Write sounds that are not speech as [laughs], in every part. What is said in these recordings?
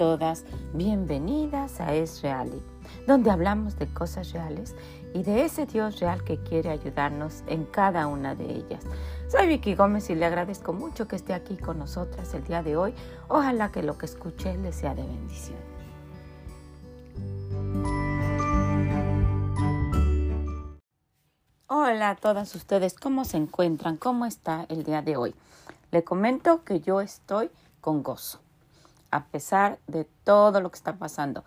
todas bienvenidas a Es Reali, donde hablamos de cosas reales y de ese Dios real que quiere ayudarnos en cada una de ellas. Soy Vicky Gómez y le agradezco mucho que esté aquí con nosotras el día de hoy. Ojalá que lo que escuche le sea de bendición. Hola a todas ustedes, ¿cómo se encuentran? ¿Cómo está el día de hoy? Le comento que yo estoy con gozo a pesar de todo lo que está pasando.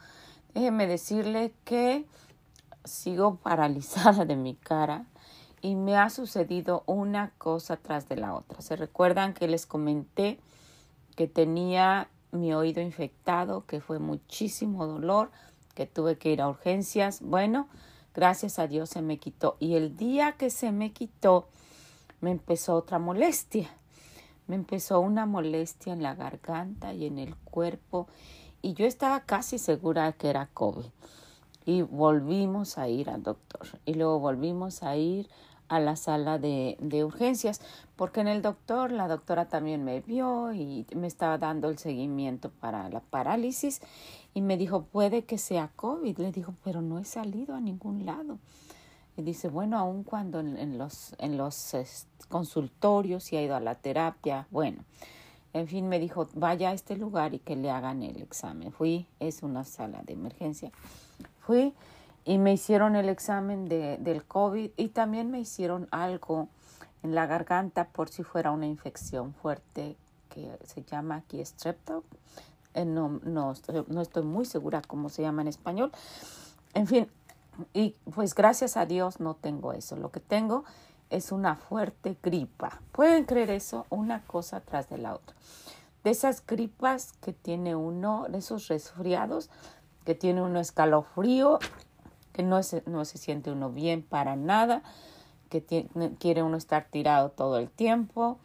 Déjeme decirle que sigo [laughs] paralizada de mi cara y me ha sucedido una cosa tras de la otra. ¿Se recuerdan que les comenté que tenía mi oído infectado, que fue muchísimo dolor, que tuve que ir a urgencias? Bueno, gracias a Dios se me quitó. Y el día que se me quitó, me empezó otra molestia me empezó una molestia en la garganta y en el cuerpo y yo estaba casi segura que era COVID. Y volvimos a ir al doctor y luego volvimos a ir a la sala de, de, urgencias porque en el doctor la doctora también me vio y me estaba dando el seguimiento para la parálisis y me dijo puede que sea COVID. Le dijo pero no he salido a ningún lado. Y dice, bueno, aun cuando en, los, en los consultorios y ha ido a la terapia, bueno, en fin, me dijo, vaya a este lugar y que le hagan el examen. Fui, es una sala de emergencia. Fui y me hicieron el examen de, del COVID y también me hicieron algo en la garganta por si fuera una infección fuerte que se llama aquí strepto. Eh, no, no, no estoy muy segura cómo se llama en español. En fin, y pues gracias a Dios no tengo eso. Lo que tengo es una fuerte gripa. ¿Pueden creer eso? Una cosa tras de la otra. De esas gripas que tiene uno, de esos resfriados, que tiene uno escalofrío, que no se, no se siente uno bien para nada, que quiere uno estar tirado todo el tiempo.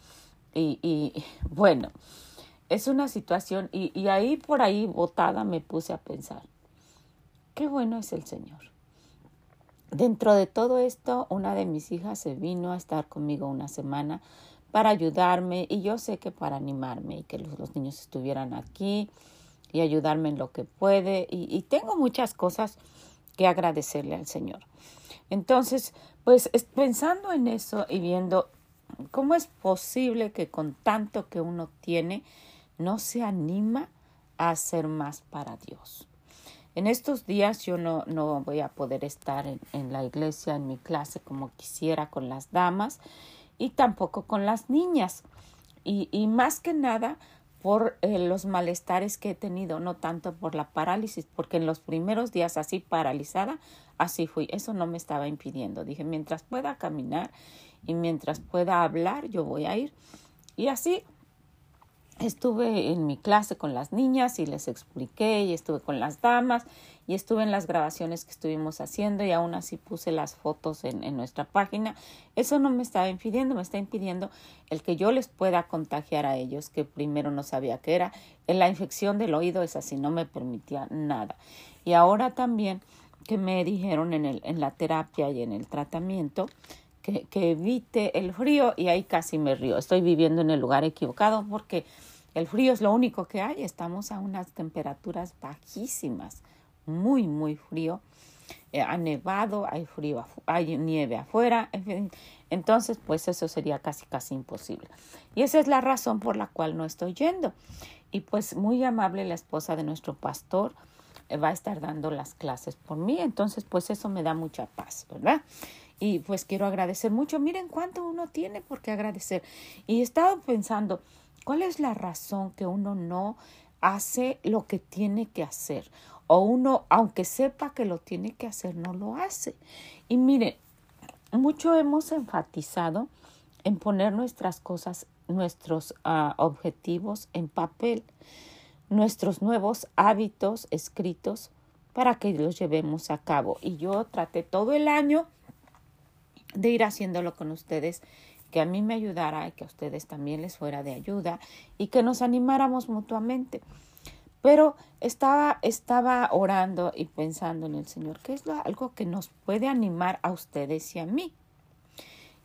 Y, y bueno, es una situación, y, y ahí por ahí botada me puse a pensar, qué bueno es el Señor Dentro de todo esto, una de mis hijas se vino a estar conmigo una semana para ayudarme y yo sé que para animarme y que los, niños estuvieran aquí y ayudarme en lo que puede y, tengo muchas cosas que agradecerle al Señor. Entonces, pues pensando en eso y viendo cómo es posible que con tanto que uno tiene no se anima a hacer más para Dios. En estos días yo no, no voy a poder estar en, en, la iglesia, en mi clase como quisiera con las damas y tampoco con las niñas. Y, y más que nada por eh, los malestares que he tenido, no tanto por la parálisis, porque en los primeros días así paralizada, así fui. Eso no me estaba impidiendo. Dije, mientras pueda caminar y mientras pueda hablar, yo voy a ir. Y así estuve en mi clase con las niñas y les expliqué y estuve con las damas y estuve en las grabaciones que estuvimos haciendo y aún así puse las fotos en, en, nuestra página. Eso no me estaba impidiendo, me está impidiendo el que yo les pueda contagiar a ellos, que primero no sabía qué era. La infección del oído es así, no me permitía nada. Y ahora también que me dijeron en, el, en la terapia y en el tratamiento que, evite el frío y ahí casi me río. Estoy viviendo en el lugar equivocado porque el frío es lo único que hay. Estamos a unas temperaturas bajísimas, muy, muy frío. Eh, ha nevado, hay frío, hay nieve afuera, entonces pues eso sería casi, casi imposible. Y esa es la razón por la cual no estoy yendo. Y pues muy amable la esposa de nuestro pastor eh, va a estar dando las clases por mí, entonces pues eso me da mucha paz, ¿verdad? Y pues quiero agradecer mucho. Miren cuánto uno tiene por qué agradecer. Y he estado pensando, ¿cuál es la razón que uno no hace lo que tiene que hacer? O uno, aunque sepa que lo tiene que hacer, no lo hace. Y miren, mucho hemos enfatizado en poner nuestras cosas, nuestros uh, objetivos en papel, nuestros nuevos hábitos escritos para que los llevemos a cabo. Y yo traté todo el año de ir haciéndolo con ustedes, que a mí me ayudara, que a ustedes también les fuera de ayuda y que nos animáramos mutuamente. Pero estaba, estaba orando y pensando en el Señor, que es algo que nos puede animar a ustedes y a mí.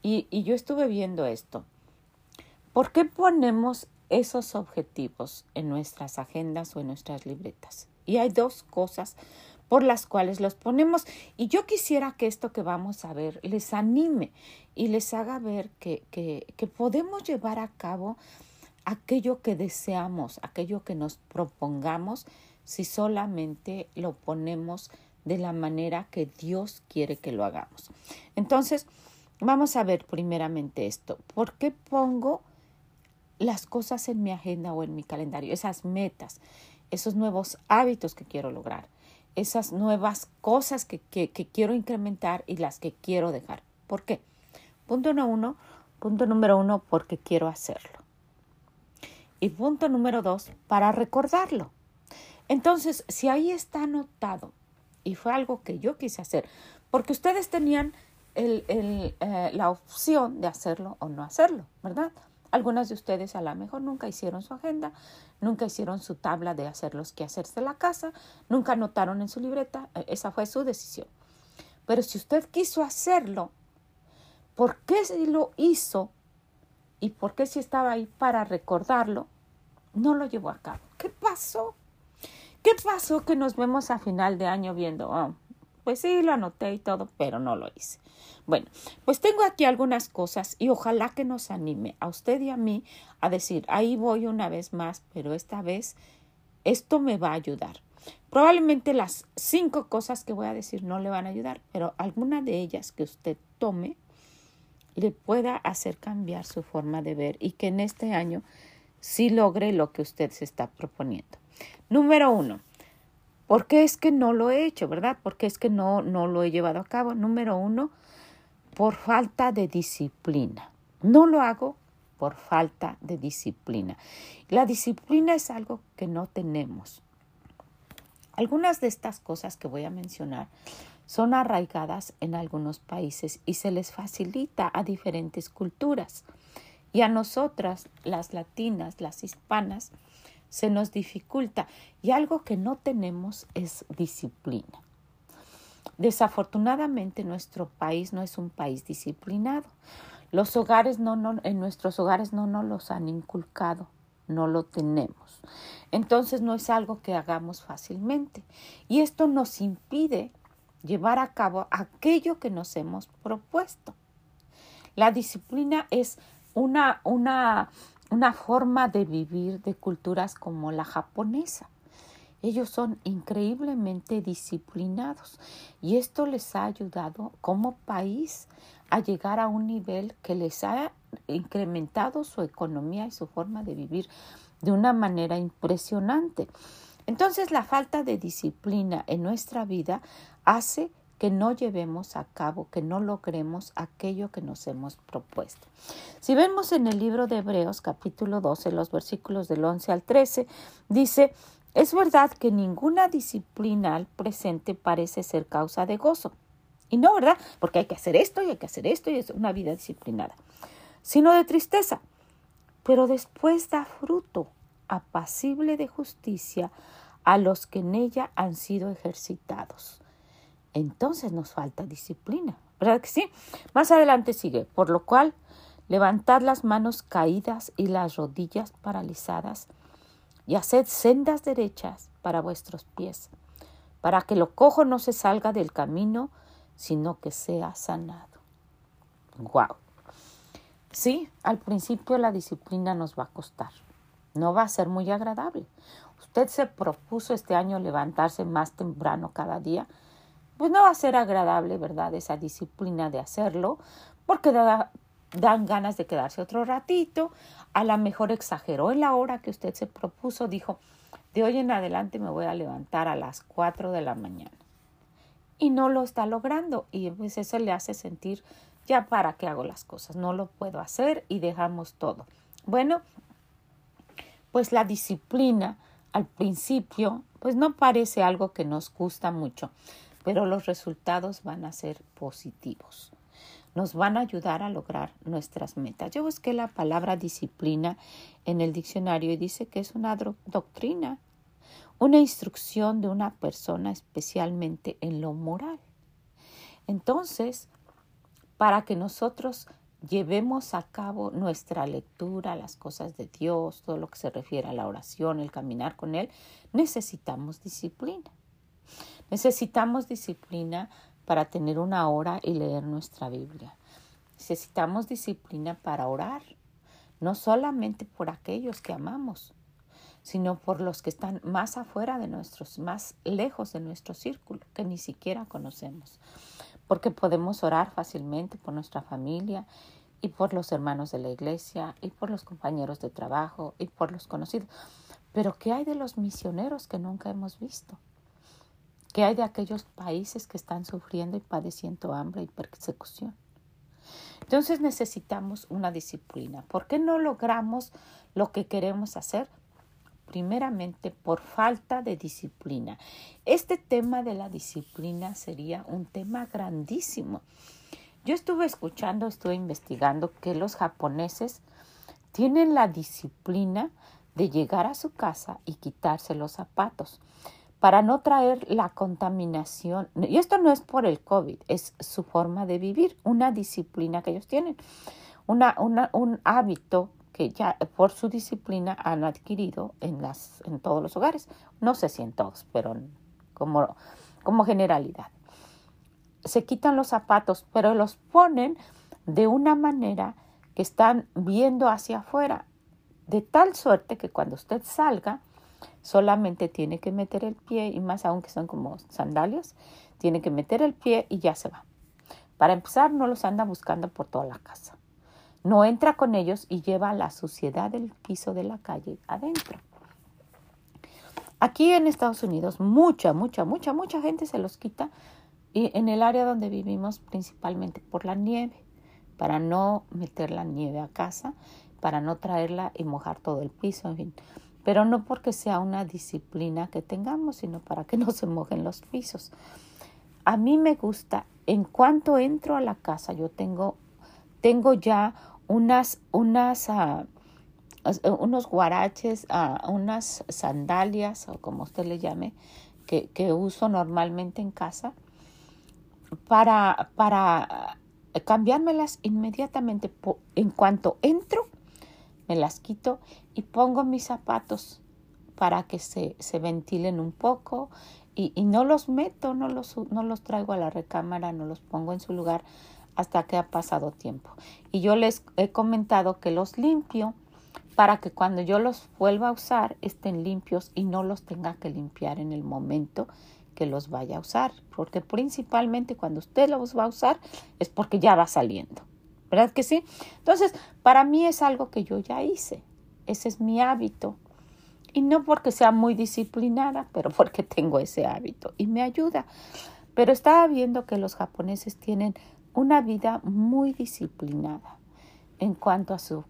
Y, y yo estuve viendo esto. ¿Por qué ponemos esos objetivos en nuestras agendas o en nuestras libretas. Y hay dos cosas por las cuales los ponemos. Y yo quisiera que esto que vamos a ver les anime y les haga ver que, que, que podemos llevar a cabo aquello que deseamos, aquello que nos propongamos, si solamente lo ponemos de la manera que Dios quiere que lo hagamos. Entonces, vamos a ver primeramente esto. ¿Por qué pongo las cosas en mi agenda o en mi calendario? Esas metas, esos nuevos hábitos que quiero lograr, esas nuevas cosas que, quiero incrementar y las que quiero dejar. ¿Por qué? Punto uno, punto número uno, porque quiero hacerlo. Y punto número dos, para recordarlo. Entonces, si ahí está anotado y fue algo que yo quise hacer, porque ustedes tenían el, eh, la opción de hacerlo o no hacerlo, ¿verdad? Algunas de ustedes a lo mejor nunca hicieron su agenda, nunca hicieron su tabla de hacer los quehaceres de la casa, nunca anotaron en su libreta, e, esa fue su decisión. Pero si usted quiso hacerlo, ¿por qué si lo hizo y por qué si estaba ahí para recordarlo, no lo llevó a cabo? ¿Qué pasó? ¿Qué pasó que nos vemos a final de año viendo, oh, pues sí, lo anoté y todo, pero no lo hice. Bueno, pues tengo aquí algunas cosas y ojalá que nos anime a usted y a mí a decir, ahí voy una vez más, pero esta vez esto me va a ayudar. Probablemente las cinco cosas que voy a decir no le van a ayudar, pero alguna de ellas que usted tome le pueda hacer cambiar su forma de ver y que en este año sí logre lo que usted se está proponiendo. Número uno, ¿por qué es que no lo he hecho, verdad? ¿Por qué es que no, no lo he llevado a cabo? Número uno, por falta de disciplina. No lo hago por falta de disciplina. La disciplina es algo que no tenemos. Algunas de estas cosas que voy a mencionar son arraigadas en algunos países y se les facilita a diferentes culturas. Y a nosotras, las latinas, las hispanas, se nos dificulta y algo que no tenemos es disciplina. Desafortunadamente nuestro país no es un país disciplinado. Los hogares no, no en nuestros hogares no nos los han inculcado, no lo tenemos. Entonces no es algo que hagamos fácilmente y esto nos impide llevar a cabo aquello que nos hemos propuesto. La disciplina es una, una una forma de vivir de culturas como la japonesa. Ellos son increíblemente disciplinados y esto les ha ayudado como país a llegar a un nivel que les ha incrementado su economía y su forma de vivir de una manera impresionante. Entonces la falta de disciplina en nuestra vida hace que no llevemos a cabo, que no logremos aquello que nos hemos propuesto. Si vemos en el libro de Hebreos capítulo 12, los versículos del 11 al 13, dice, es verdad que ninguna disciplina al presente parece ser causa de gozo. Y no, ¿verdad? Porque hay que hacer esto y hay que hacer esto y es una vida disciplinada, sino de tristeza. Pero después da fruto apacible de justicia a los que en ella han sido ejercitados entonces nos falta disciplina. ¿Verdad que sí? Más adelante sigue, por lo cual levantad las manos caídas y las rodillas paralizadas y haced sendas derechas para vuestros pies, para que lo cojo no se salga del camino, sino que sea sanado. Wow. Sí, al principio la disciplina nos va a costar. No va a ser muy agradable. Usted se propuso este año levantarse más temprano cada día pues no va a ser agradable, ¿verdad? Esa disciplina de hacerlo, porque dan ganas de quedarse otro ratito. A lo mejor exageró en la hora que usted se propuso, dijo, de hoy en adelante me voy a levantar a las 4 de la mañana. Y no lo está logrando y pues eso le hace sentir, ya para qué hago las cosas, no lo puedo hacer y dejamos todo. Bueno, pues la disciplina al principio, pues no parece algo que nos gusta mucho pero los resultados van a ser positivos. Nos van a ayudar a lograr nuestras metas. Yo busqué la palabra disciplina en el diccionario y dice que es una doctrina, una instrucción de una persona especialmente en lo moral. Entonces, para que nosotros llevemos a cabo nuestra lectura, las cosas de Dios, todo lo que se refiere a la oración, el caminar con Él, necesitamos disciplina. Necesitamos disciplina para tener una hora y leer nuestra Biblia. Necesitamos disciplina para orar, no solamente por aquellos que amamos, sino por los que están más afuera de nuestros, más lejos de nuestro círculo, que ni siquiera conocemos. Porque podemos orar fácilmente por nuestra familia y por los hermanos de la iglesia y por los compañeros de trabajo y por los conocidos. Pero ¿qué hay de los misioneros que nunca hemos visto? ¿Qué hay de aquellos países que están sufriendo y padeciendo hambre y persecución? Entonces necesitamos una disciplina. ¿Por qué no logramos lo que queremos hacer? Primeramente por falta de disciplina. Este tema de la disciplina sería un tema grandísimo. Yo estuve escuchando, estuve investigando que los japoneses tienen la disciplina de llegar a su casa y quitarse los zapatos para no traer la contaminación. Y esto no es por el COVID, es su forma de vivir, una disciplina que ellos tienen, una, un hábito que ya por su disciplina han adquirido en, las, en todos los hogares. No sé si en todos, pero como, como generalidad. Se quitan los zapatos, pero los ponen de una manera que están viendo hacia afuera, de tal suerte que cuando usted salga, Solamente tiene que meter el pie y más aún que son como sandalias, tiene que meter el pie y ya se va. Para empezar, no los anda buscando por toda la casa. No entra con ellos y lleva la suciedad del piso de la calle adentro. Aquí en Estados Unidos, mucha, mucha, mucha, mucha gente se los quita y en el área donde vivimos principalmente por la nieve, para no meter la nieve a casa, para no traerla y mojar todo el piso, en fin pero no porque sea una disciplina que tengamos, sino para que [laughs] no se mojen los pisos. A mí me gusta, en cuanto entro a la casa, yo tengo, tengo ya unas, unas, uh, unos guaraches, uh, unas sandalias, o como usted le llame, que, que uso normalmente en casa, para, para cambiármelas inmediatamente. En cuanto entro, me las quito y pongo mis zapatos para que se, se ventilen un poco y, y, no los meto, no los, no los traigo a la recámara, no los pongo en su lugar hasta que ha pasado tiempo. Y yo les he comentado que los limpio para que cuando yo los vuelva a usar estén limpios y no los tenga que limpiar en el momento que los vaya a usar, porque principalmente cuando usted los va a usar es porque ya va saliendo. ¿verdad que sí? Entonces, para mí es algo que yo ya hice, ese es mi hábito. Y no porque sea muy disciplinada, pero [laughs] porque tengo ese hábito y me ayuda. Pero estaba viendo que los japoneses tienen una vida muy disciplinada en cuanto a su,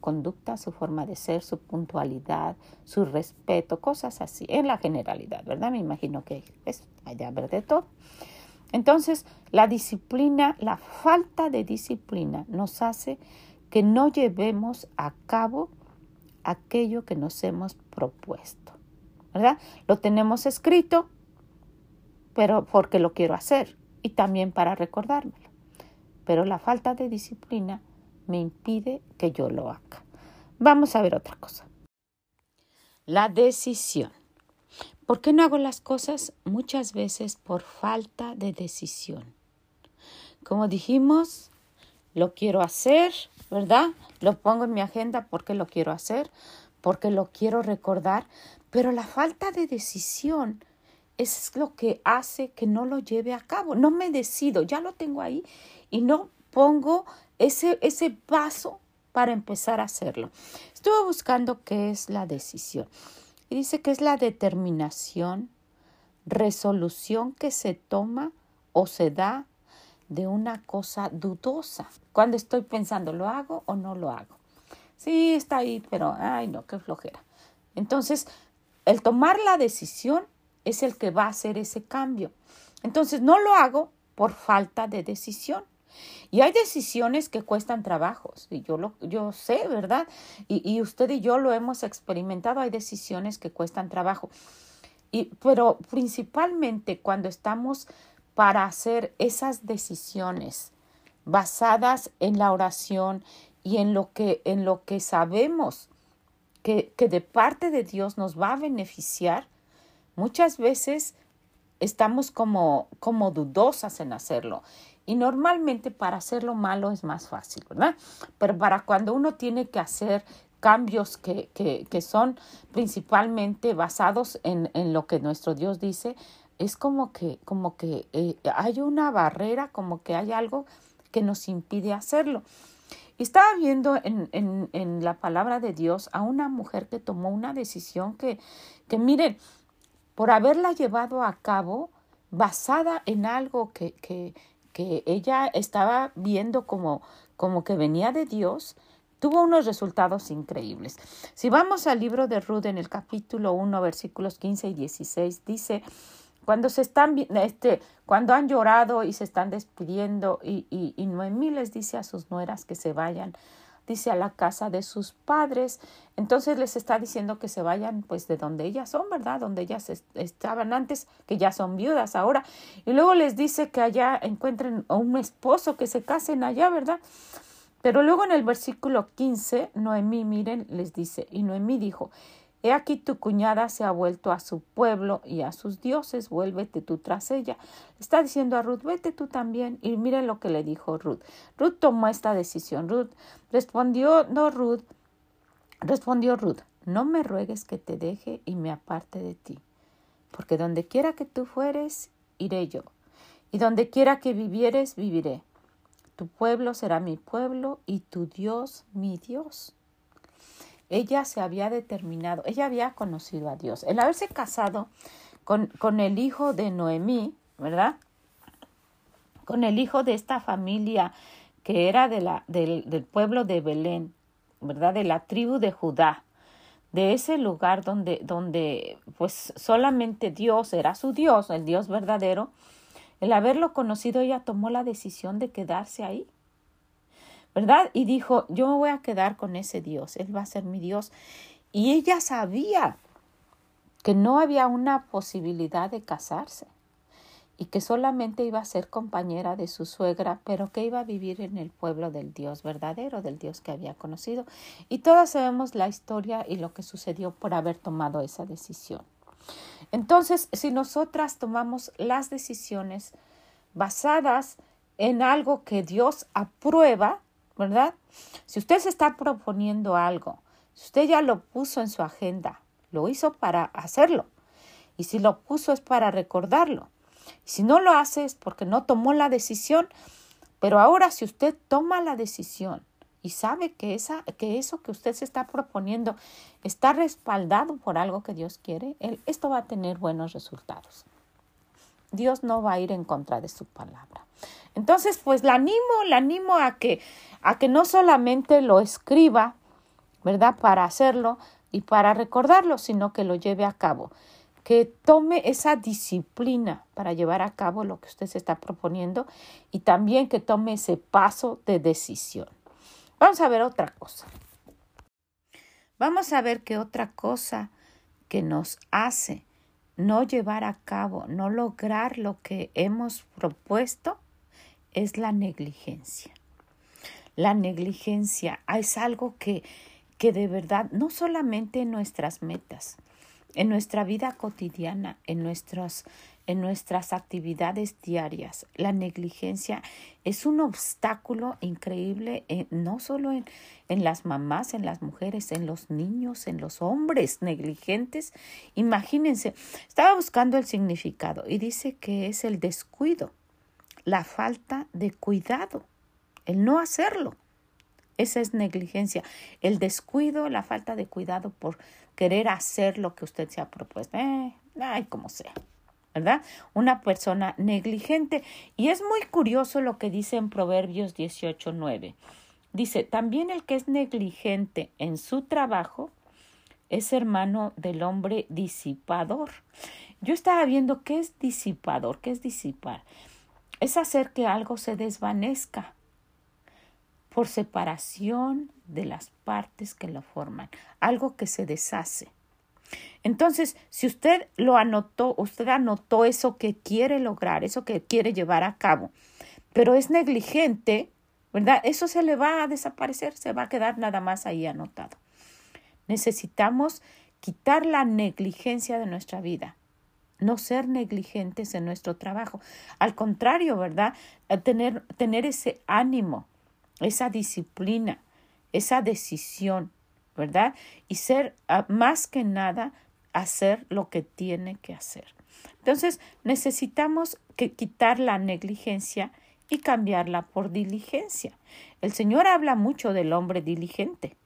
conducta, su forma de ser, su puntualidad, su respeto, cosas así, en la generalidad, ¿verdad? Me imagino que es allá ver de todo. Entonces, la disciplina, la falta de disciplina nos hace que no llevemos a cabo aquello que nos hemos propuesto. ¿Verdad? Lo tenemos escrito, pero porque lo quiero hacer y también para recordármelo. Pero la falta de disciplina me impide que yo lo haga. Vamos a ver otra cosa. La decisión. ¿Por qué no hago las cosas? Muchas veces por falta de decisión. Como dijimos, lo quiero hacer, ¿verdad? Lo pongo en mi agenda porque lo quiero hacer, porque lo quiero recordar, pero la falta de decisión es lo que hace que no lo lleve a cabo. No me decido, ya lo tengo ahí y no pongo ese, ese paso para empezar a hacerlo. Estuve buscando qué es la decisión. Y dice que es la determinación, resolución que se toma o se da de una cosa dudosa. Cuando estoy pensando, ¿lo hago o no lo hago? Sí, está ahí, pero, ay, no, qué flojera. Entonces, el tomar la decisión es el que va a hacer ese cambio. Entonces, no lo hago por falta de decisión. Y hay decisiones que cuestan trabajos, y yo lo yo sé, ¿verdad? Y, y usted y yo lo hemos experimentado, hay decisiones que cuestan trabajo. Y, pero principalmente cuando estamos para hacer esas decisiones basadas en la oración y en lo que, en lo que sabemos que, que de parte de Dios nos va a beneficiar, muchas veces estamos como, como dudosas en hacerlo. Y normalmente para hacerlo malo es más fácil, ¿verdad? Pero para cuando uno tiene que hacer cambios que, que, que son principalmente basados en, en, lo que nuestro Dios dice, es como que, como que eh, hay una barrera, como que hay algo que nos impide hacerlo. Estaba viendo en, en, en, la palabra de Dios a una mujer que tomó una decisión que, que miren, por haberla llevado a cabo basada en algo que, que, que ella estaba viendo como, como que venía de Dios, tuvo unos resultados increíbles. Si vamos al libro de Ruth en el capítulo 1, versículos 15 y 16, dice, cuando se están, este, cuando han llorado y se están despidiendo y, y, Noemí les dice a sus nueras que se vayan, dice a la casa de sus padres, entonces les está diciendo que se vayan pues de donde ellas son, ¿verdad? Donde ellas estaban antes, que ya son viudas ahora, y luego les dice que allá encuentren a un esposo, que se casen allá, ¿verdad? Pero luego en el versículo 15, Noemí, miren, les dice, y Noemí dijo, He aquí tu cuñada se ha vuelto a su pueblo y a sus dioses, vuélvete tú tras ella. Está diciendo a Ruth, vete tú también. Y miren lo que le dijo Ruth. Ruth tomó esta decisión. Ruth respondió, no Ruth, respondió Ruth, no me ruegues que te deje y me aparte de ti, porque donde quiera que tú fueres, iré yo, y donde quiera que vivieres, viviré. Tu pueblo será mi pueblo y tu Dios mi Dios. Ella se había determinado, ella había conocido a Dios. El haberse casado con, con el hijo de Noemí, ¿verdad? Con el hijo de esta familia que era de la, del, del pueblo de Belén, ¿verdad? De la tribu de Judá, de ese lugar donde, donde pues solamente Dios era su Dios, el Dios verdadero, el haberlo conocido, ella tomó la decisión de quedarse ahí. ¿Verdad? Y dijo, yo me voy a quedar con ese Dios, Él va a ser mi Dios. Y ella sabía que no había una posibilidad de casarse y que solamente iba a ser compañera de su suegra, pero que iba a vivir en el pueblo del Dios verdadero, del Dios que había conocido. Y todas sabemos la historia y lo que sucedió por haber tomado esa decisión. Entonces, si nosotras tomamos las decisiones basadas en algo que Dios aprueba, ¿verdad? Si usted se está proponiendo algo, si usted ya lo puso en su agenda, lo hizo para hacerlo. Y si lo puso es para recordarlo. Si no lo hace es porque no tomó la decisión. Pero ahora si usted toma la decisión y sabe que, esa, que eso que usted se está proponiendo está respaldado por algo que Dios quiere, esto va a tener buenos resultados. Dios no va a ir en contra de su palabra. Entonces, pues la animo, la animo a que, a que no solamente lo escriba, ¿verdad? Para hacerlo y para recordarlo, sino que lo lleve a cabo. Que tome esa disciplina para llevar a cabo lo que usted se está proponiendo y también que tome ese paso de decisión. Vamos a ver otra cosa. Vamos a ver qué otra cosa que nos hace no llevar a cabo, no lograr lo que hemos propuesto, es la negligencia. La negligencia es algo que, que de verdad, no solamente en nuestras metas, en nuestra vida cotidiana, en nuestras, en nuestras actividades diarias. La negligencia es un obstáculo increíble, no solo en, en las mamás, en las mujeres, en los niños, en los hombres negligentes. Imagínense, estaba buscando el significado y dice que es el descuido, la falta de cuidado, el no hacerlo. Esa es negligencia. El descuido, la falta de cuidado por querer hacer lo que usted se ha propuesto. Eh, ay, como sea. ¿Verdad? Una persona negligente. Y es muy curioso lo que dice en Proverbios 18.9. Dice, también el que es negligente en su trabajo es hermano del hombre disipador. Yo estaba viendo qué es disipador, qué es disipar. Es hacer que algo se desvanezca por separación de las partes que lo forman, algo que se deshace. Entonces, si usted lo anotó, usted anotó eso que quiere lograr, eso que quiere llevar a cabo, pero es negligente, ¿verdad? Eso se le va a desaparecer, se va a quedar nada más ahí anotado. Necesitamos quitar la negligencia de nuestra vida, no ser negligentes en nuestro trabajo. Al contrario, ¿verdad? Tener, tener ese ánimo, esa disciplina, esa decisión, ¿verdad? Y ser ah, más que nada hacer lo que tiene que hacer. Entonces, necesitamos que quitar la negligencia y cambiarla por diligencia. El Señor habla mucho del hombre diligente.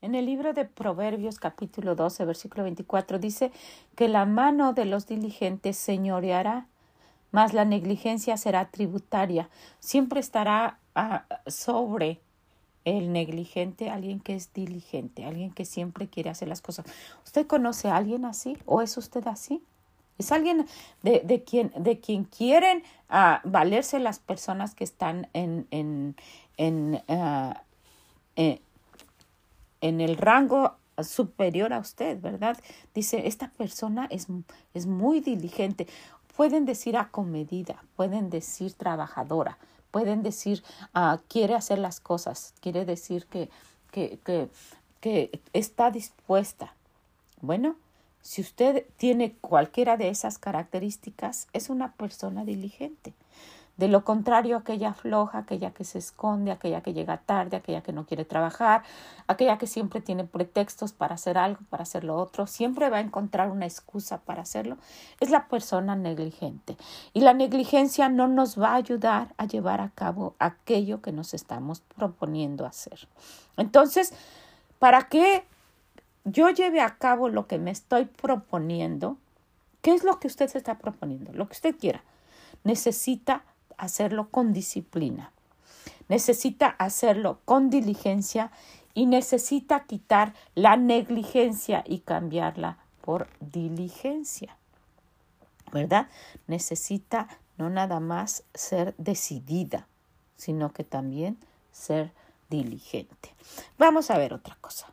En el libro de Proverbios capítulo 12 versículo 24 dice que la mano de los diligentes señoreará, mas la negligencia será tributaria. Siempre estará ah, sobre el negligente, alguien que es diligente, alguien que siempre quiere hacer las cosas. ¿Usted conoce a alguien así o es usted así? Es alguien de, de quien, de quieren uh, valerse las personas que están en, en, en, uh, en, en el rango superior a usted, ¿verdad? Dice, esta persona es, es muy diligente. Pueden decir acomedida, pueden decir trabajadora, pueden decir uh, quiere hacer las cosas, quiere decir que, que, que, que está dispuesta. Bueno, si usted tiene cualquiera de esas características, es una persona diligente. De lo contrario, aquella floja, aquella que se esconde, aquella que llega tarde, aquella que no quiere trabajar, aquella que siempre tiene pretextos para hacer algo, para hacer lo otro, siempre va a encontrar una excusa para hacerlo, es la persona negligente. Y la negligencia no nos va a ayudar a llevar a cabo aquello que nos estamos proponiendo hacer. Entonces, ¿para qué yo lleve a cabo lo que me estoy proponiendo, ¿qué es lo que usted se está proponiendo? Lo que usted quiera. Necesita hacerlo con disciplina. Necesita hacerlo con diligencia y necesita quitar la negligencia y cambiarla por diligencia. ¿Verdad? Necesita no nada más ser decidida, sino que también ser diligente. Vamos a ver otra cosa.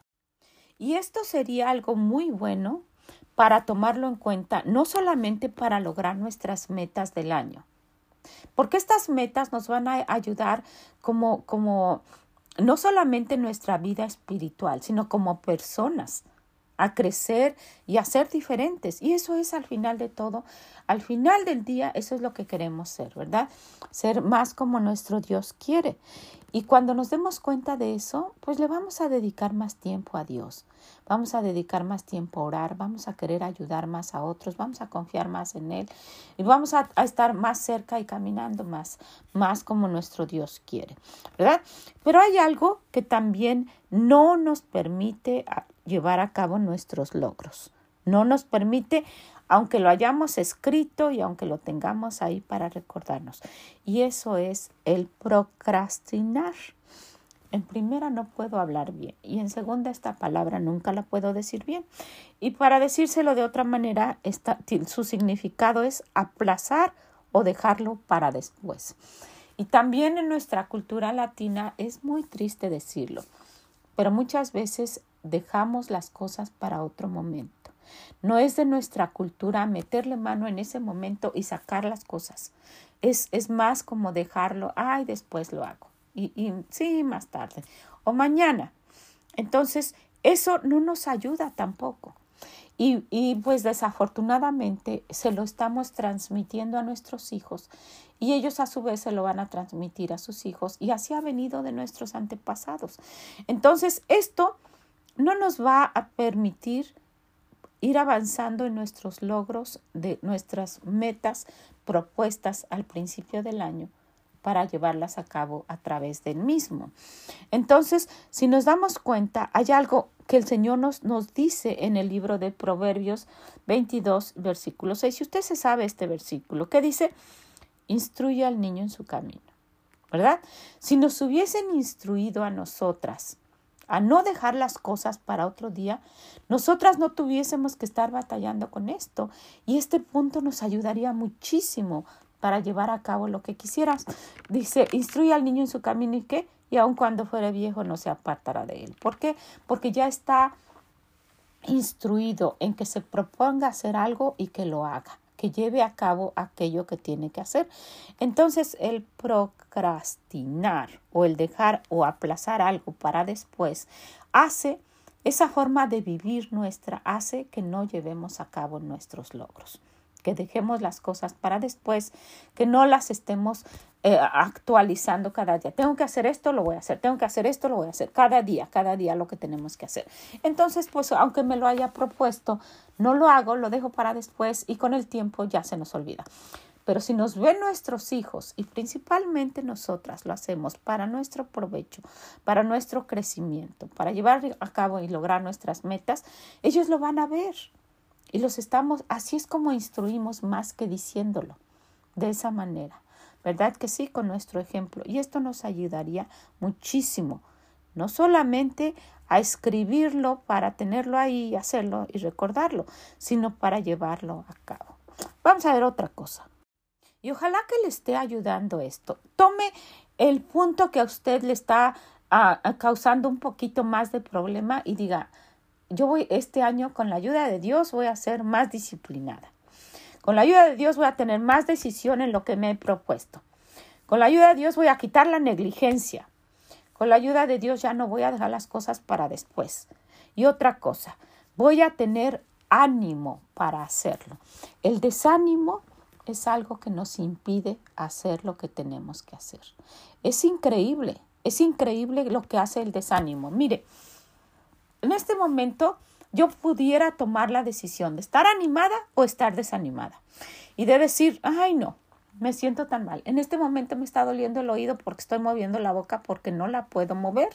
Y esto sería algo muy bueno para tomarlo en cuenta, no solamente para lograr nuestras metas del año, porque estas metas nos van a ayudar como, como, no solamente en nuestra vida espiritual, sino como personas a crecer y a ser diferentes. Y eso es al final de todo, al final del día, eso es lo que queremos ser, ¿verdad? Ser más como nuestro Dios quiere. Y cuando nos demos cuenta de eso, pues le vamos a dedicar más tiempo a Dios. Vamos a dedicar más tiempo a orar, vamos a querer ayudar más a otros, vamos a confiar más en Él y vamos a, estar más cerca y caminando más, más como nuestro Dios quiere, ¿verdad? Pero hay algo que también no nos permite llevar a cabo nuestros logros. No nos permite, aunque lo hayamos escrito y aunque lo tengamos ahí para recordarnos. Y eso es el procrastinar. En primera no puedo hablar bien y en segunda esta palabra nunca la puedo decir bien. Y para decírselo de otra manera, su significado es aplazar o dejarlo para después. Y también en nuestra cultura latina es muy triste decirlo, pero muchas veces dejamos las cosas para otro momento. No es de nuestra cultura meterle mano en ese momento y sacar las cosas. Es, es más como dejarlo, ay, después lo hago. Y, y sí, más tarde. O mañana. Entonces, eso no nos ayuda tampoco. Y, y, pues desafortunadamente se lo estamos transmitiendo a nuestros hijos y ellos a su vez se lo van a transmitir a sus hijos y así ha venido de nuestros antepasados. Entonces, esto no nos va a permitir ir avanzando en nuestros logros de nuestras metas propuestas al principio del año para llevarlas a cabo a través del mismo. Entonces, si nos damos cuenta, hay algo que el Señor nos, nos dice en el libro de Proverbios 22, versículo 6. Si usted se sabe este versículo, que dice, instruye al niño en su camino, ¿verdad? Si nos hubiesen instruido a nosotras a no dejar las cosas para otro día, nosotras no tuviésemos que estar batallando con esto y este punto nos ayudaría muchísimo para llevar a cabo lo que quisieras. Dice, instruye al niño en su camino y qué, y aun cuando fuere viejo no se apartará de él. ¿Por qué? Porque ya está instruido en que se proponga hacer algo y que lo haga lleve a cabo aquello que tiene que hacer. Entonces, el procrastinar o el dejar o aplazar algo para después hace esa forma de vivir nuestra hace que no llevemos a cabo nuestros logros, que dejemos las cosas para después, que no las estemos eh, actualizando cada día. Tengo que hacer esto, lo voy a hacer. Tengo que hacer esto, lo voy a hacer. Cada día, cada día lo que tenemos que hacer. Entonces, pues aunque me lo haya propuesto, no lo hago, lo dejo para después y con el tiempo ya se nos olvida. Pero si nos ven nuestros hijos y principalmente nosotras lo hacemos para nuestro provecho, para nuestro crecimiento, para llevar a cabo y lograr nuestras metas, ellos lo van a ver. Y los estamos, así es como instruimos más que diciéndolo, de esa manera. ¿Verdad que sí? Con nuestro ejemplo. Y esto nos ayudaría muchísimo, no solamente a escribirlo para tenerlo ahí hacerlo y recordarlo, sino para llevarlo a cabo. Vamos a ver otra cosa. Y ojalá que le esté ayudando esto. Tome el punto que a usted le está ah, causando un poquito más de problema y diga, yo voy este año con la ayuda de Dios voy a ser más disciplinada. Con la ayuda de Dios voy a tener más decisión en lo que me he propuesto. Con la ayuda de Dios voy a quitar la negligencia. Con la ayuda de Dios ya no voy a dejar las cosas para después. Y otra cosa, voy a tener ánimo para hacerlo. El desánimo es algo que nos impide hacer lo que tenemos que hacer. Es increíble, es increíble lo que hace el desánimo. Mire, en este momento yo pudiera tomar la decisión de estar animada o estar desanimada y de decir, ay no, me siento tan mal. En este momento me está doliendo el oído porque estoy moviendo la boca porque no la puedo mover.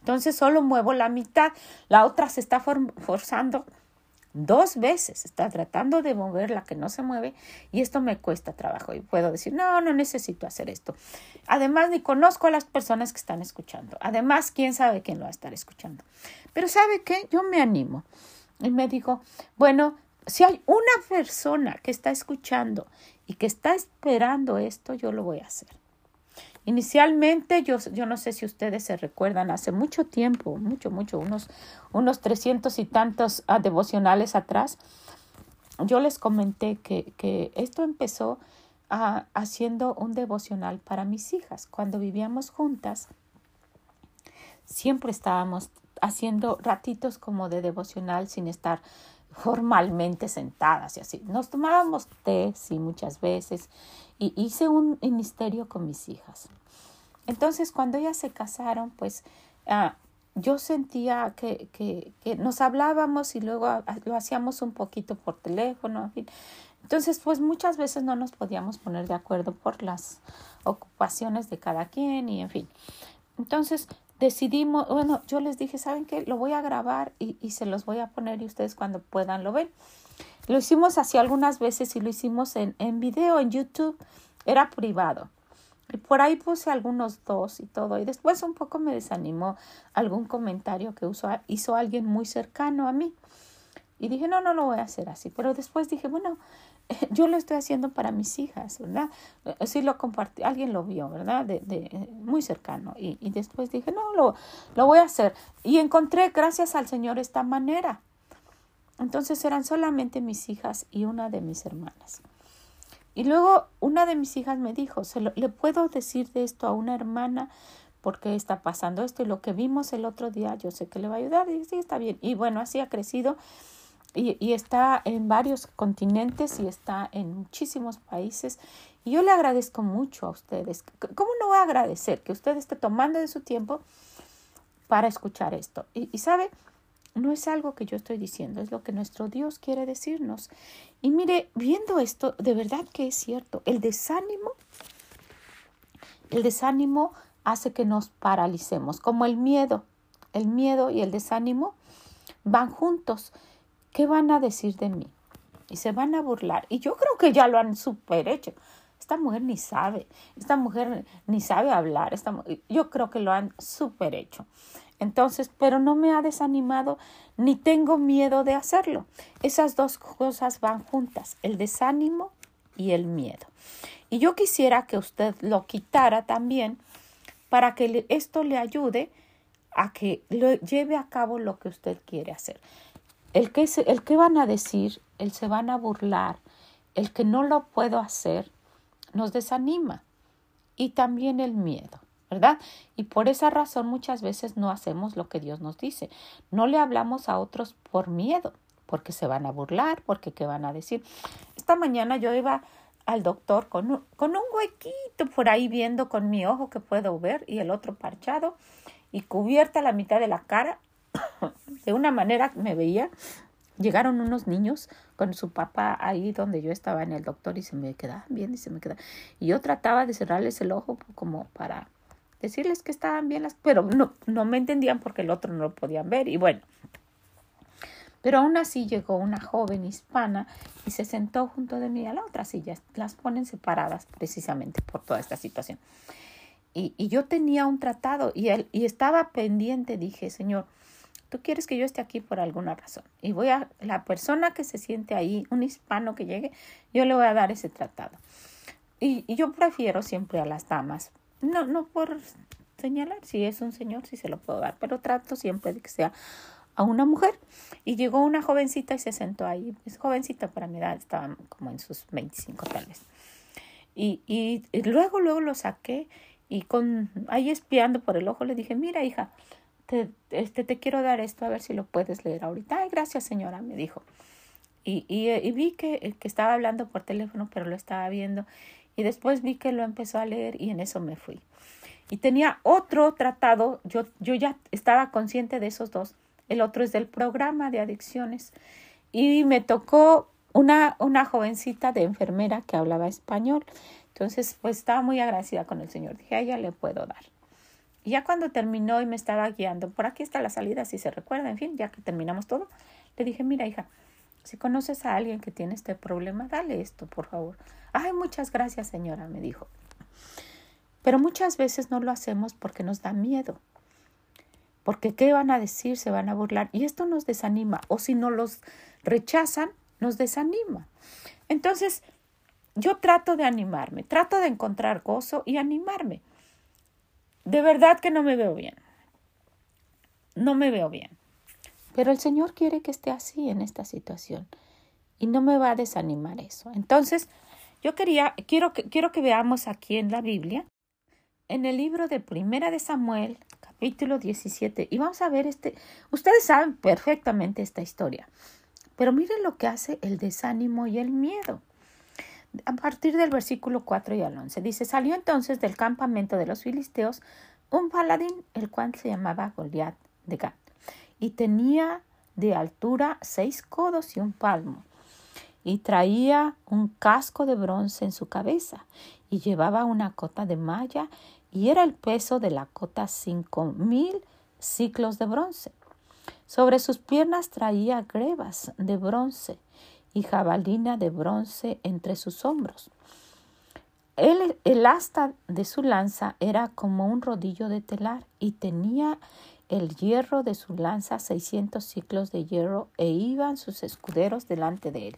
Entonces solo muevo la mitad, la otra se está forzando dos veces está tratando de mover la que no se mueve y esto me cuesta trabajo y puedo decir, no, no necesito hacer esto. Además, ni conozco a las personas que están escuchando. Además, quién sabe quién lo va a estar escuchando. Pero ¿sabe qué? Yo me animo y me digo, bueno, si hay una persona que está escuchando y que está esperando esto, yo lo voy a hacer. Inicialmente, yo, yo no sé si ustedes se recuerdan, hace mucho tiempo, mucho, mucho, unos, unos trescientos y tantos ah, devocionales atrás, yo les comenté que, que esto empezó ah, haciendo un devocional para mis hijas. Cuando vivíamos juntas, siempre estábamos haciendo ratitos como de devocional sin estar formalmente sentadas y así. Nos tomábamos té, sí, muchas veces, y hice un ministerio con mis hijas. Entonces, cuando ellas se casaron, pues ah, yo sentía que, que, que, nos hablábamos y luego lo hacíamos un poquito por teléfono. Entonces, pues muchas veces no nos podíamos poner de acuerdo por las ocupaciones de cada quien y en fin. Entonces, decidimos, bueno, yo les dije, ¿saben qué? Lo voy a grabar y, y se los voy a poner y ustedes cuando puedan lo ven. Lo hicimos así algunas veces y lo hicimos en, en video, en YouTube. Era privado. Y por ahí puse algunos dos y todo. Y después un poco me desanimó algún comentario que hizo alguien muy cercano a mí. Y dije, no, no lo voy a hacer así. Pero después dije, bueno, [laughs] yo lo estoy haciendo para mis hijas, ¿verdad? Sí lo compartí, alguien lo vio, ¿verdad? De, de muy cercano. Y, y después dije, no, lo, lo voy a hacer. Y encontré, gracias al Señor, esta manera. Entonces eran solamente mis hijas y una de mis hermanas. Y luego una de mis hijas me dijo, ¿se ¿le puedo decir de esto a una hermana? porque está pasando esto y lo que vimos el otro día, yo sé que le va a ayudar. Y sí, está bien. Y bueno, así ha crecido y, está en varios continentes y está en muchísimos países. Y yo le agradezco mucho a ustedes. ¿Cómo no voy a agradecer que usted esté tomando de su tiempo para escuchar esto? Y sabe, no es algo que yo estoy diciendo, es lo que nuestro Dios quiere decirnos. Y mire, viendo esto, de verdad que es cierto, el desánimo, el desánimo hace que nos paralicemos, como el miedo. El miedo y el desánimo van juntos. ¿Qué van a decir de mí? Y se van a burlar. Y yo creo que ya lo han super hecho. Esta mujer ni sabe, esta mujer ni sabe hablar. Esta, yo creo que lo han super hecho. Entonces, pero no me ha desanimado ni tengo miedo de hacerlo. Esas dos cosas van juntas, el desánimo y el miedo. Y yo quisiera que usted lo quitara también para que esto le ayude a que lo lleve a cabo lo que usted quiere hacer. El que, el que van a decir, el se van a burlar, el que no lo puedo hacer nos desanima y también el miedo. ¿verdad? Y por esa razón muchas veces no hacemos lo que Dios nos dice. No le hablamos a otros por miedo, porque se van a burlar, porque qué van a decir. Esta mañana yo iba al doctor con un, con un huequito por ahí viendo con mi ojo que puedo ver y el otro parchado y cubierta la mitad de la cara. De una manera me veía. Llegaron unos niños con su papá ahí donde yo estaba en el doctor y se me quedaban bien y se me quedaban. Y yo trataba de cerrarles el ojo como para decirles que estaban bien las, pero no, no me entendían porque el otro no lo podían ver y bueno. Pero aún así llegó una joven hispana y se sentó junto de mí a la otra silla. Las ponen separadas precisamente por toda esta situación. Y, y yo tenía un tratado y, él, y estaba pendiente. Dije, Señor, tú quieres que yo esté aquí por alguna razón. Y voy a, la persona que se siente ahí, un hispano que llegue, yo le voy a dar ese tratado. Y, y yo prefiero siempre a las damas no, no por señalar, si es un señor, sí se lo puedo dar, pero trato siempre de que sea a una mujer. Y llegó una jovencita y se sentó ahí. Es jovencita para mi edad, estaba como en sus 25 tal vez. Y, y, luego, luego lo saqué y con ahí espiando por el ojo le dije, mira hija, te, este, te quiero dar esto, a ver si lo puedes leer ahorita. Ay, gracias señora, me dijo. Y, y, y vi que, que estaba hablando por teléfono, pero lo estaba viendo. Y después vi que lo empezó a leer y en eso me fui. Y tenía otro tratado, yo, yo ya estaba consciente de esos dos. El otro es del programa de adicciones. Y me tocó una, una jovencita de enfermera que hablaba español. Entonces, pues estaba muy agradecida con el Señor. Dije, a ella le puedo dar. Ya cuando terminó y me estaba guiando, por aquí está la salida, si se recuerda, en fin, ya que terminamos todo, le dije, mira hija, si conoces a alguien que tiene este problema, dale esto, por favor. Ay, muchas gracias, señora, me dijo. Pero muchas veces no lo hacemos porque nos da miedo. Porque qué van a decir, se van a burlar. Y esto nos desanima. O si no los rechazan, nos desanima. Entonces, yo trato de animarme, trato de encontrar gozo y animarme. De verdad que no me veo bien. No me veo bien. Pero el Señor quiere que esté así en esta situación y no me va a desanimar eso. Entonces, yo quería, quiero que, quiero que veamos aquí en la Biblia, en el libro de Primera de Samuel, capítulo 17, y vamos a ver este, ustedes saben perfectamente esta historia, pero miren lo que hace el desánimo y el miedo. A partir del versículo 4 y al 11 dice, salió entonces del campamento de los filisteos un paladín, el cual se llamaba Goliat de Gat y tenía de altura seis codos y un palmo, y traía un casco de bronce en su cabeza, y llevaba una cota de malla, y era el peso de la cota cinco mil ciclos de bronce. Sobre sus piernas traía grebas de bronce y jabalina de bronce entre sus hombros. El, el asta de su lanza era como un rodillo de telar y tenía el hierro de su lanza seiscientos ciclos de hierro e iban sus escuderos delante de él.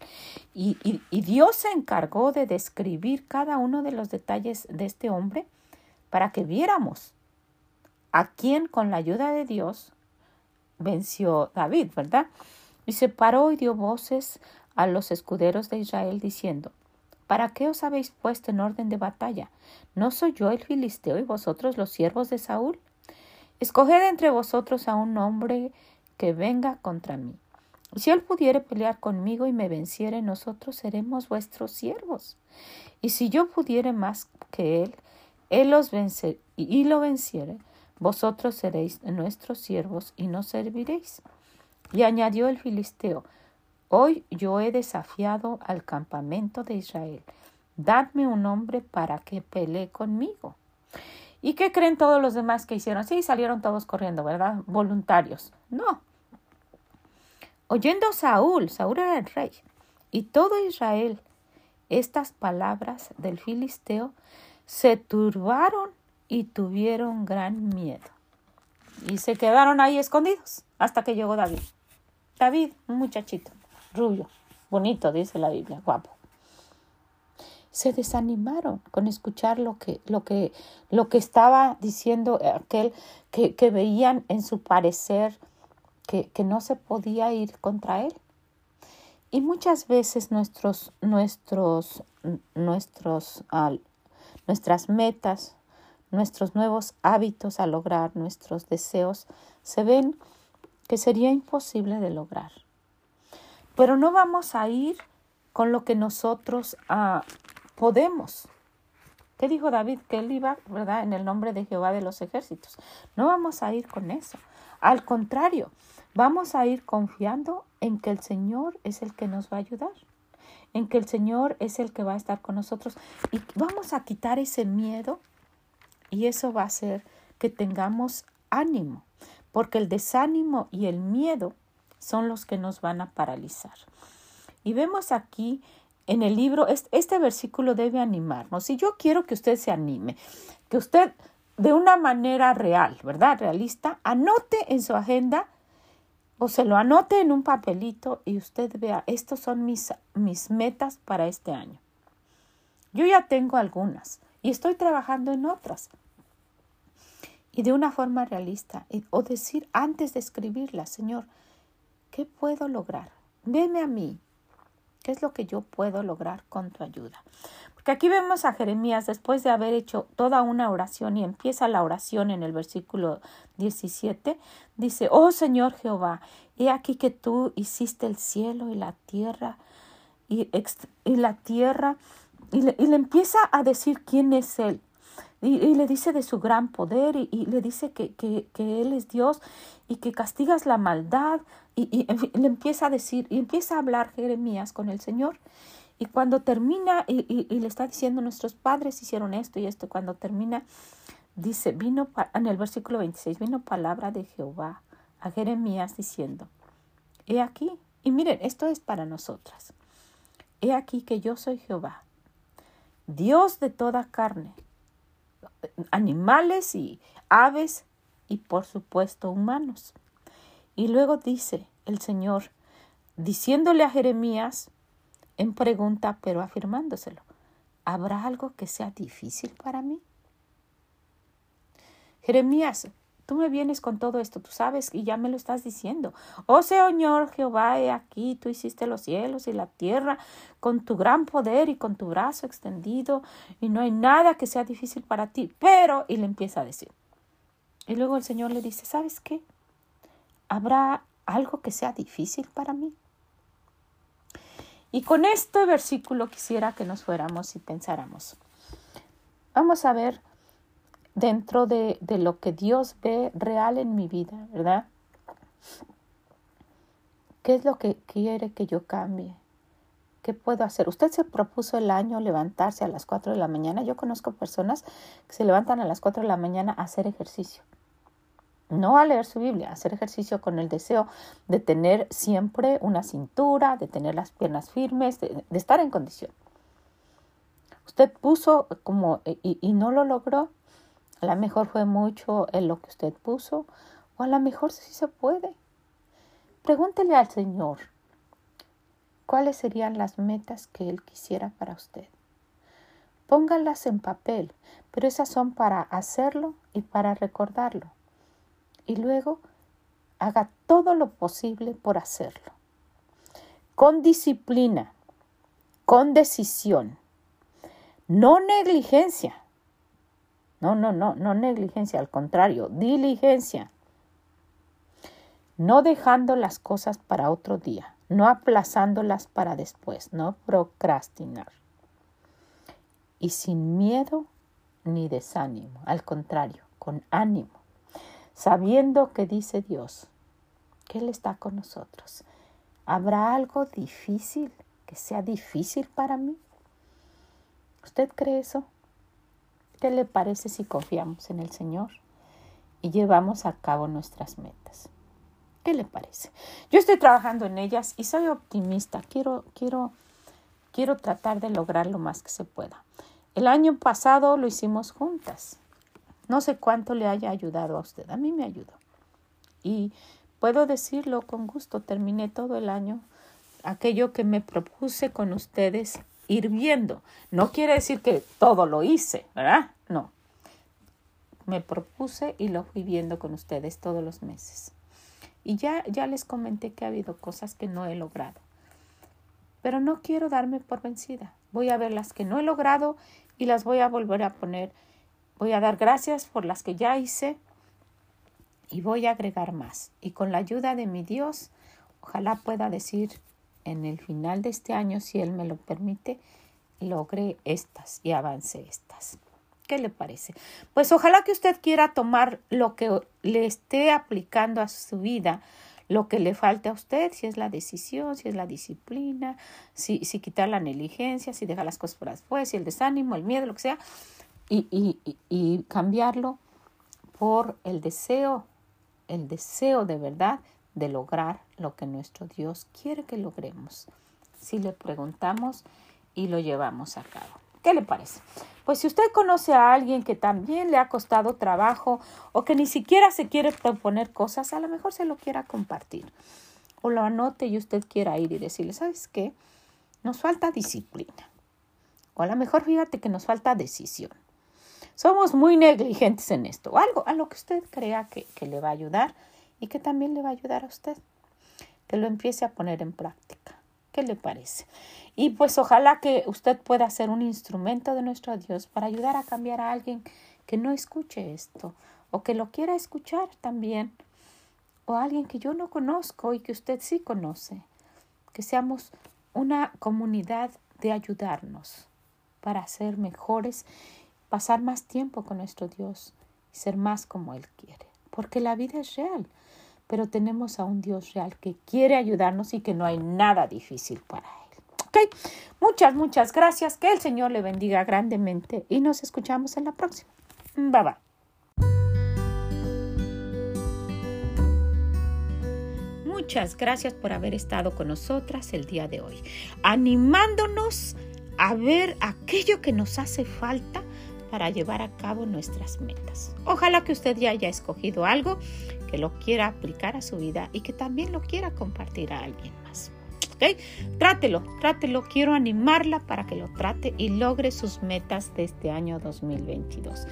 Y, y, Dios se encargó de describir cada uno de los detalles de este hombre para que viéramos a quién con la ayuda de Dios venció David, ¿verdad? Y se paró y dio voces a los escuderos de Israel diciendo, ¿Para qué os habéis puesto en orden de batalla? ¿No soy yo el filisteo y vosotros los siervos de Saúl? Escoged entre vosotros a un hombre que venga contra mí. Si él pudiere pelear conmigo y me venciere, nosotros seremos vuestros siervos. Y si yo pudiere más que él, él os vence y lo venciere, vosotros seréis nuestros siervos y nos serviréis. Y añadió el filisteo, Hoy yo he desafiado al campamento de Israel. Dadme un hombre para que pelee conmigo. ¿Y qué creen todos los demás que hicieron? Sí, salieron todos corriendo, ¿verdad? Voluntarios. No. Oyendo Saúl, Saúl era el rey, y todo Israel, estas palabras del filisteo, se turbaron y tuvieron gran miedo. Y se quedaron ahí escondidos hasta que llegó David. David, un muchachito, rubio, bonito, dice la Biblia, guapo se desanimaron con escuchar lo que, lo que, lo que estaba diciendo aquel que, que veían en su parecer que, que no se podía ir contra él. Y muchas veces nuestros, nuestros, nuestros, nuestras metas, nuestros nuevos hábitos a lograr, nuestros deseos, se ven que sería imposible de lograr. Pero no vamos a ir con lo que nosotros ah, podemos. ¿Qué dijo David? Que él iba, ¿verdad? En el nombre de Jehová de los ejércitos. No vamos a ir con eso. Al contrario, vamos a ir confiando en que el Señor es el que nos va a ayudar, en que el Señor es el que va a estar con nosotros y vamos a quitar ese miedo y eso va a hacer que tengamos ánimo, porque el desánimo y el miedo son los que nos van a paralizar. Y vemos aquí en el libro, este versículo debe animarnos. Y yo quiero que usted se anime, que usted de una manera real, ¿verdad? Realista, anote en su agenda o se lo anote en un papelito y usted vea, estos son mis, mis metas para este año. Yo ya tengo algunas y estoy trabajando en otras. Y de una forma realista, o decir antes de escribirla, Señor, ¿qué puedo lograr? Veme a mí, ¿Qué es lo que yo puedo lograr con tu ayuda? Porque aquí vemos a Jeremías después de haber hecho toda una oración y empieza la oración en el versículo 17. Dice, oh Señor Jehová, he aquí que tú hiciste el cielo y la tierra y, la tierra y le, y le empieza a decir quién es Él. Y, le dice de su gran poder y, le dice que, Él es Dios y que castigas la maldad y, le empieza a decir y empieza a hablar Jeremías con el Señor. Y cuando termina y, le está diciendo nuestros padres hicieron esto y esto, cuando termina dice, vino en el versículo 26, vino palabra de Jehová a Jeremías diciendo, he aquí, y miren, esto es para nosotras, he aquí que yo soy Jehová, Dios de toda carne, animales y aves y por supuesto humanos. Y luego dice el Señor, diciéndole a Jeremías en pregunta, pero afirmándoselo, ¿habrá algo que sea difícil para mí? Jeremías, Tú me vienes con todo esto, tú sabes y ya me lo estás diciendo. Oh Señor Jehová, he aquí, tú hiciste los cielos y la tierra con tu gran poder y con tu brazo extendido, y no hay nada que sea difícil para ti. Pero, y le empieza a decir. Y luego el Señor le dice, ¿sabes qué? ¿Habrá algo que sea difícil para mí? Y con este versículo quisiera que nos fuéramos y pensáramos. Vamos a ver dentro de, de lo que Dios ve real en mi vida, ¿verdad? ¿Qué es lo que quiere que yo cambie? ¿Qué puedo hacer? Usted se propuso el año levantarse a las 4 de la mañana. Yo conozco personas que se levantan a las 4 de la mañana a hacer ejercicio. No a leer su Biblia, a hacer ejercicio con el deseo de tener siempre una cintura, de tener las piernas firmes, de, estar en condición. Usted puso como y, y no lo logró, a lo mejor fue mucho en lo que usted puso, o a lo mejor sí se puede. Pregúntele al Señor cuáles serían las metas que Él quisiera para usted. Pónganlas en papel, pero esas son para hacerlo y para recordarlo. Y luego haga todo lo posible por hacerlo. Con disciplina, con decisión, no negligencia no, no, no, no negligencia, al contrario, diligencia. No dejando las cosas para otro día, no aplazándolas para después, no procrastinar. Y sin miedo ni desánimo, al contrario, con ánimo, sabiendo que dice Dios, que Él está con nosotros. ¿Habrá algo difícil que sea difícil para mí? ¿Usted cree eso? ¿Qué le parece si confiamos en el Señor y llevamos a cabo nuestras metas? ¿Qué le parece? Yo estoy trabajando en ellas y soy optimista. Quiero, quiero, quiero tratar de lograr lo más que se pueda. El año pasado lo hicimos juntas. No sé cuánto le haya ayudado a usted. A mí me ayudó. Y puedo decirlo con gusto. Terminé todo el año aquello que me propuse con ustedes ir viendo. No quiere decir que todo lo hice, ¿verdad? No. Me propuse y lo fui viendo con ustedes todos los meses. Y ya, ya les comenté que ha habido cosas que no he logrado. pero no quiero darme por vencida. Voy a ver las que no he logrado y las voy a volver a poner. Voy a dar gracias por las que ya hice y voy a agregar más. Y con la ayuda de mi Dios, ojalá pueda decir en el final de este año, si Él me lo permite, logré estas y avance estas. ¿Qué le parece? Pues ojalá que usted quiera tomar lo que le esté aplicando a su vida, lo que le falte a usted, si es la decisión, si es la disciplina, si, si quitar la negligencia, si dejar las cosas por después, si el desánimo, el miedo, lo que sea, y, y, y cambiarlo por el deseo, el deseo de verdad de lograr lo que nuestro Dios quiere que logremos. Si le preguntamos y lo llevamos a cabo. ¿Qué le parece? Pues si usted conoce a alguien que también le ha costado trabajo o que ni siquiera se quiere proponer cosas, a lo mejor se lo quiera compartir. O lo anote y usted quiera ir y decirle, ¿sabes qué? Nos falta disciplina. O a lo mejor fíjate que nos falta decisión. Somos muy negligentes en esto. O algo a lo que usted crea que, que le va a ayudar y que también le va a ayudar a usted. Que lo empiece a poner en práctica. ¿Qué le parece? Y pues ojalá que usted pueda ser un instrumento de nuestro Dios para ayudar a cambiar a alguien que no escuche esto o que lo quiera escuchar también o alguien que yo no conozco y que usted sí conoce. Que seamos una comunidad de ayudarnos para ser mejores, pasar más tiempo con nuestro Dios y ser más como Él quiere. Porque la vida es real, pero tenemos a un Dios real que quiere ayudarnos y que no hay nada difícil para Él. Muchas, muchas gracias. Que el Señor le bendiga grandemente y nos escuchamos en la próxima. Bye bye. Muchas gracias por haber estado con nosotras el día de hoy, animándonos a ver aquello que nos hace falta para llevar a cabo nuestras metas. Ojalá que usted ya haya escogido algo que lo quiera aplicar a su vida y que también lo quiera compartir a alguien más. Trátelo, trátelo. Quiero animarla para que lo trate y logre sus metas de este año 2022.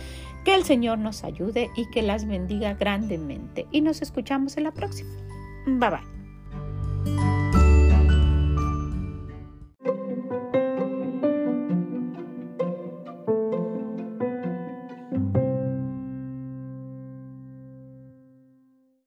Que el Señor nos ayude y que las bendiga grandemente. Y nos escuchamos en la próxima. Bye bye.